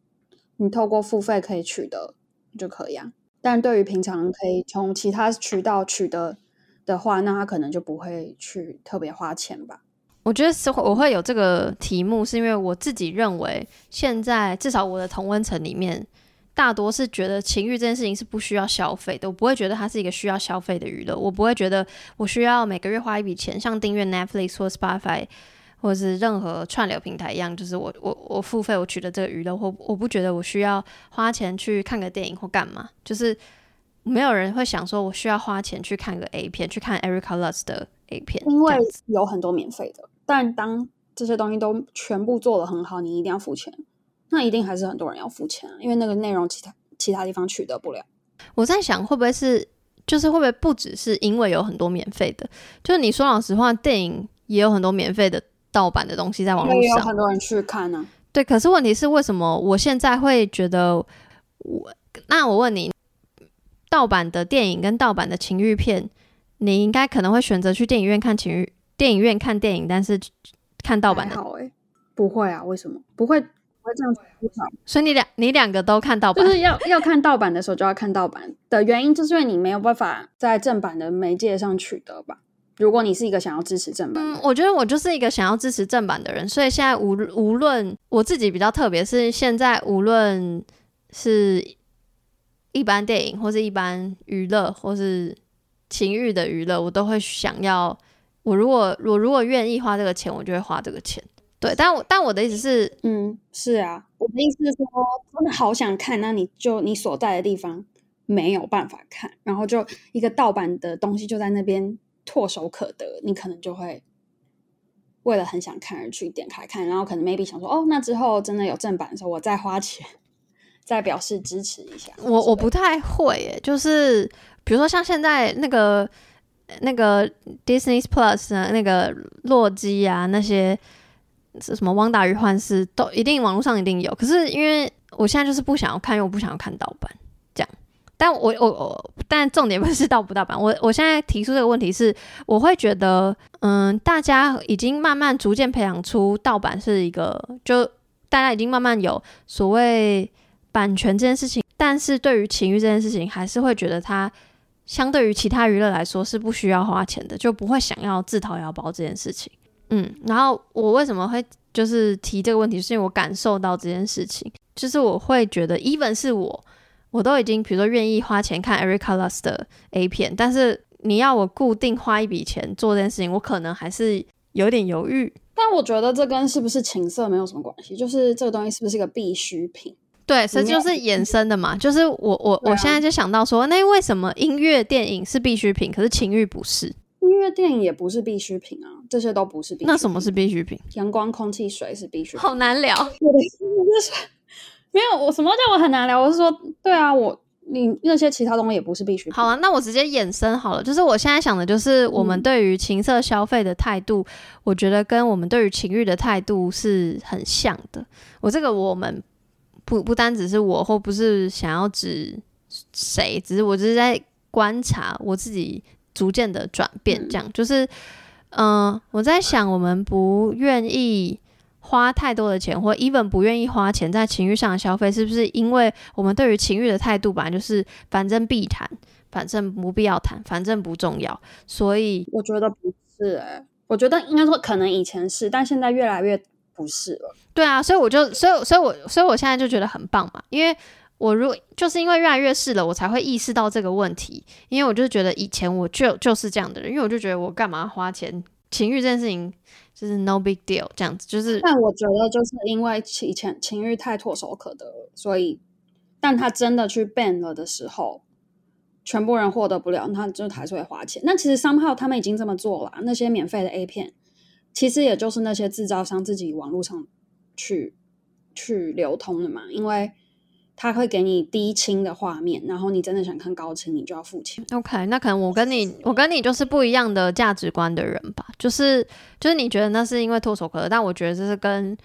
你透过付费可以取得就可以啊。但对于平常可以从其他渠道取得的话，那他可能就不会去特别花钱吧。
我觉得是我会有这个题目，是因为我自己认为，现在至少我的同温层里面，大多是觉得情欲这件事情是不需要消费的。我不会觉得它是一个需要消费的娱乐，我不会觉得我需要每个月花一笔钱，像订阅 Netflix 或 Spotify 或者是任何串流平台一样，就是我我我付费我取得这个娱乐，或我不觉得我需要花钱去看个电影或干嘛，就是没有人会想说我需要花钱去看个 A 片，去看 Erica Lutz 的 A 片，
因为有很多免费的。但当这些东西都全部做得很好，你一定要付钱，那一定还是很多人要付钱，因为那个内容其他其他地方取得不了。
我在想，会不会是，就是会不会不只是因为有很多免费的，就是你说老实话，电影也有很多免费的盗版的东西在网络上，
也有很多人去看呢、啊。
对，可是问题是为什么我现在会觉得我？那我问你，盗版的电影跟盗版的情欲片，你应该可能会选择去电影院看情欲。电影院看电影，但是看盗版的
好哎，不会啊？为什么不会？不会这样子不好？
所以你两你两个都看盗版，
就是要要看盗版的时候就要看盗版的原因，就是因为你没有办法在正版的媒介上取得吧？如果你是一个想要支持正版，
嗯，我觉得我就是一个想要支持正版的人，所以现在无无论我自己比较特别，是现在无论是一般电影或是一般娱乐或是情欲的娱乐，我都会想要。我如果我如果愿意花这个钱，我就会花这个钱。对，但我但我的意思是，
嗯，是啊，我的意思是说，真的好想看，那你就你所在的地方没有办法看，然后就一个盗版的东西就在那边唾手可得，你可能就会为了很想看而去点开看，然后可能 maybe 想说，哦，那之后真的有正版的时候，我再花钱再表示支持一下。
我我不太会耶，就是比如说像现在那个。那个 Disney Plus 啊，那个洛基啊，那些是什么《汪达与幻视》都一定网络上一定有。可是因为我现在就是不想要看，因为我不想要看盗版这样。但我我我，但重点不是盗不盗版。我我现在提出这个问题是，我会觉得，嗯，大家已经慢慢逐渐培养出盗版是一个，就大家已经慢慢有所谓版权这件事情，但是对于情欲这件事情，还是会觉得它。相对于其他娱乐来说是不需要花钱的，就不会想要自掏腰包这件事情。嗯，然后我为什么会就是提这个问题，是因为我感受到这件事情，就是我会觉得，even 是我，我都已经比如说愿意花钱看 Erica Lust 的 A 片，但是你要我固定花一笔钱做这件事情，我可能还是有点犹豫。
但我觉得这跟是不是情色没有什么关系，就是这个东西是不是一个必需品。
对，所以就是衍生的嘛，就是我我我现在就想到说，那为什么音乐电影是必需品，可是情欲不是？
音乐电影也不是必需品啊，这些都不是必需品。
那什么是必需品？
阳光、空气、水是必需品。
好难聊。
没有，我什么叫我很难聊？我是说，对啊，我你那些其他东西也不是必需品。
好啊，那我直接衍生好了，就是我现在想的就是，我们对于情色消费的态度，嗯，我觉得跟我们对于情欲的态度是很像的。我这个我们。不不单只是我，或不是想要指谁，只是我只是在观察我自己逐渐的转变，这样、嗯、就是，嗯、呃，我在想，我们不愿意花太多的钱，或 even 不愿意花钱在情欲上的消费，是不是因为我们对于情欲的态度本来就是反正必谈，反正不必要谈，反正不重要，所以
我觉得不是、欸，我觉得应该说可能以前是，但现在越来越。不是了，
对啊，所以我就，所以，所以我，所以我现在就觉得很棒嘛，因为我如就是因为越来越是了，我才会意识到这个问题，因为我就觉得以前我就就是这样的人，因为我就觉得我干嘛花钱，情欲这件事情就是 no big deal 这样子，就是，
但我觉得就是因为以前情欲太唾手可得了，所以，但他真的去 ban 了的时候，全部人获得不了，他就还是会花钱。那其实 somehow 他们已经这么做了，那些免费的 A 片。其实也就是那些制造商自己网络上去去流通的嘛，因为他会给你低清的画面，然后你真的想看高清，你就要付钱。
OK，那可能我跟你我跟你就是不一样的价值观的人吧，就是就是你觉得那是因为唾手可得，但我觉得这是跟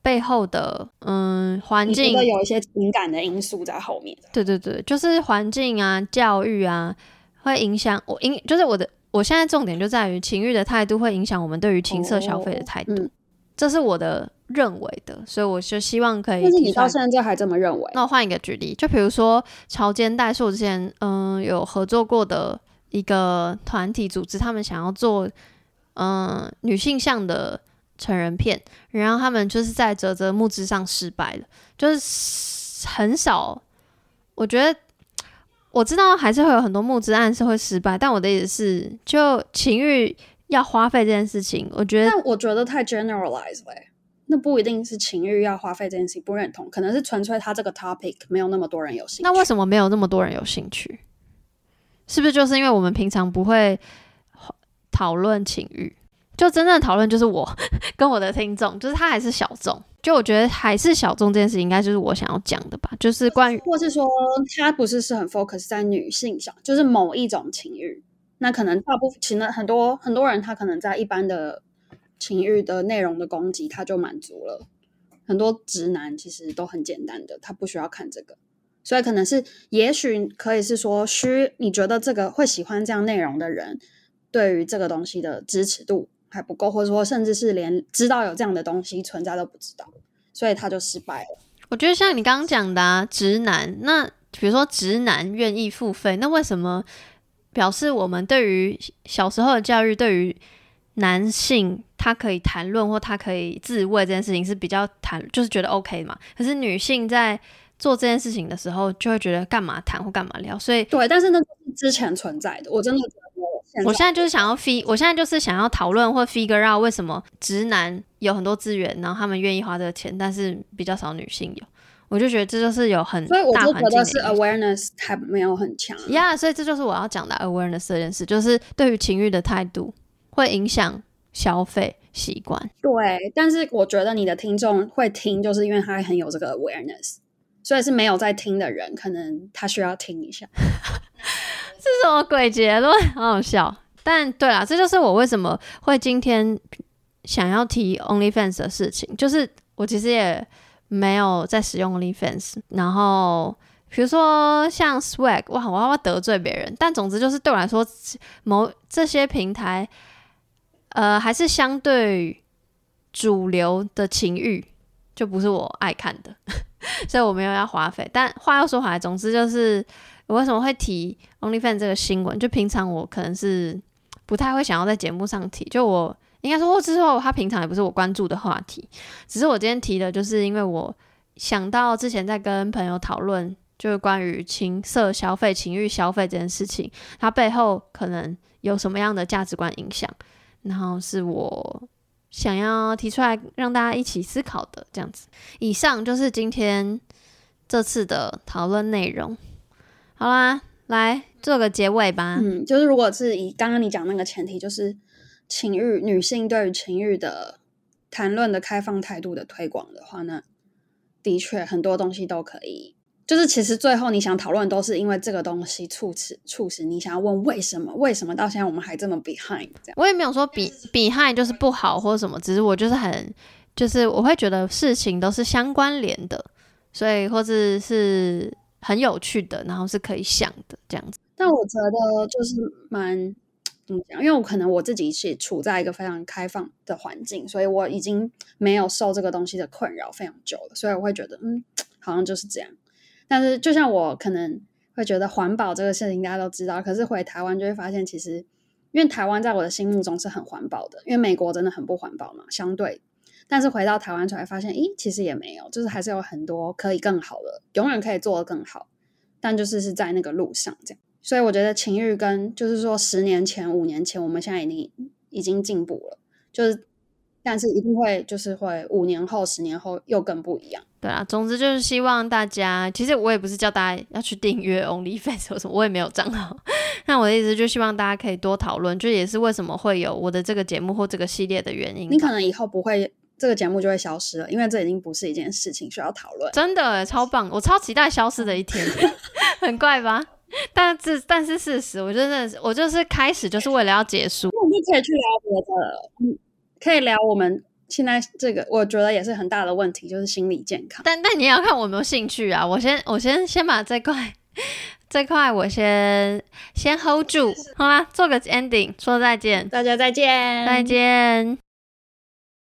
背后的嗯环境
有一些情感的因素在后面。
对对对，就是环境啊、教育啊，会影响我影，就是我的。我现在重点就在于情欲的态度会影响我们对于情色消费的态度，哦嗯，这是我的认为的，所以我就希望可以。
但是你到现在还这么认为？
那我换一个举例，就比如说潮间带是我之前嗯有合作过的一个团体组织，他们想要做嗯女性向的成人片，然后他们就是在啧啧募资上失败了，就是很少。我觉得我知道还是会有很多募资案是会失败，但我的意思是，就情欲要花费这件事情，我觉得，
但我觉得太 generalize 了。那不一定是情欲要花费这件事情不认同，可能是纯粹他这个 topic 没有那么多人有兴趣。
那为什么没有那么多人有兴趣？是不是就是因为我们平常不会讨论情欲？就真正的讨论就是我 跟我的听众，就是他还是小众。就我觉得还是小众这件事，应该就是我想要讲的吧，就是关于，
或是说他不是是很 focus 在女性上，就是某一种情欲。那可能大部分其实很多很多人他可能在一般的。情欲的内容的攻击，他就满足了很多直男，其实都很简单的，他不需要看这个，所以可能是，也许可以是说，需你觉得这个会喜欢这样内容的人，对于这个东西的支持度还不够，或者说甚至是连知道有这样的东西存在都不知道，所以他就失败了。
我觉得像你刚刚讲的啊，直男，那比如说直男愿意付费，那为什么表示我们对于小时候的教育，对于男性他可以谈论或他可以自慰这件事情是比较谈，就是觉得 OK 嘛。可是女性在做这件事情的时候，就会觉得干嘛谈或干嘛聊。所以
对，但是那是之前存在的，我真的觉得
我现在就是想要 f 我现在就是想要讨论或 figure out 为什么直男有很多资源，然后他们愿意花这个钱，但是比较少女性有。我就觉得这就是有很所以我觉得
是 awareness 还没有很强。
呀，yeah, 所以这就是我要讲的 awareness 这件事，就是对于情欲的态度。会影响消费习惯，
对。但是我觉得你的听众会听，就是因为他很有这个 awareness，所以是没有在听的人，可能他需要听一下。
是什么鬼结论？好好笑。但对啦，这就是我为什么会今天想要提 OnlyFans 的事情，就是我其实也没有在使用 OnlyFans，然后。比如说像 Swag，哇，我要不要得罪别人？但总之就是对我来说，某这些平台，呃，还是相对主流的情欲，就不是我爱看的，所以我没有要花费。但话又说回来，总之就是我为什么会提 Only Fan 这个新闻？就平常我可能是不太会想要在节目上提，就我应该说之后他平常也不是我关注的话题，只是我今天提的，就是因为我想到之前在跟朋友讨论。就是关于情色消费、情欲消费这件事情，它背后可能有什么样的价值观影响，然后是我想要提出来让大家一起思考的这样子。以上就是今天这次的讨论内容。好啦，来做个结尾吧。
嗯，就是如果是以刚刚你讲那个前提，就是情欲女性对于情欲的谈论的开放态度的推广的话，呢的确很多东西都可以。就是其实最后你想讨论都是因为这个东西促使促使你想要问为什么？为什么到现在我们还这么 behind？这样
我也没有说比 behind 就是不好或者什么，只是我就是很就是我会觉得事情都是相关联的，所以或者是很有趣的，然后是可以想的这样子。
但我觉得就是蛮怎么讲？因为我可能我自己是处在一个非常开放的环境，所以我已经没有受这个东西的困扰非常久了，所以我会觉得嗯，好像就是这样。但是，就像我可能会觉得环保这个事情大家都知道，可是回台湾就会发现，其实因为台湾在我的心目中是很环保的，因为美国真的很不环保嘛，相对。但是回到台湾才发现，咦，其实也没有，就是还是有很多可以更好的，永远可以做得更好。但就是是在那个路上这样，所以我觉得情欲跟就是说十年前、五年前，我们现在已经已经进步了，就是。但是一定会，就是会五年后、十年后又更不一样。
对啊，总之就是希望大家，其实我也不是叫大家要去订阅 OnlyFans 或什么，我也没有账号。那我的意思就希望大家可以多讨论，就也是为什么会有我的这个节目或这个系列的原因。
你可能以后不会，这个节目就会消失了，因为这已经不是一件事情需要讨论。
真的超棒，我超期待消失的一天，很怪吧？但是但是事实，我真的我就是开始就是为了要结束。
那我们就可以去聊别的，嗯。可以聊我们现在这个，我觉得也是很大的问题，就是心理健康。
但但你要看我有没有兴趣啊！我先我先先把这块这块我先先 hold 住，好啦，做个 ending，说再见，
大家再见，
再见。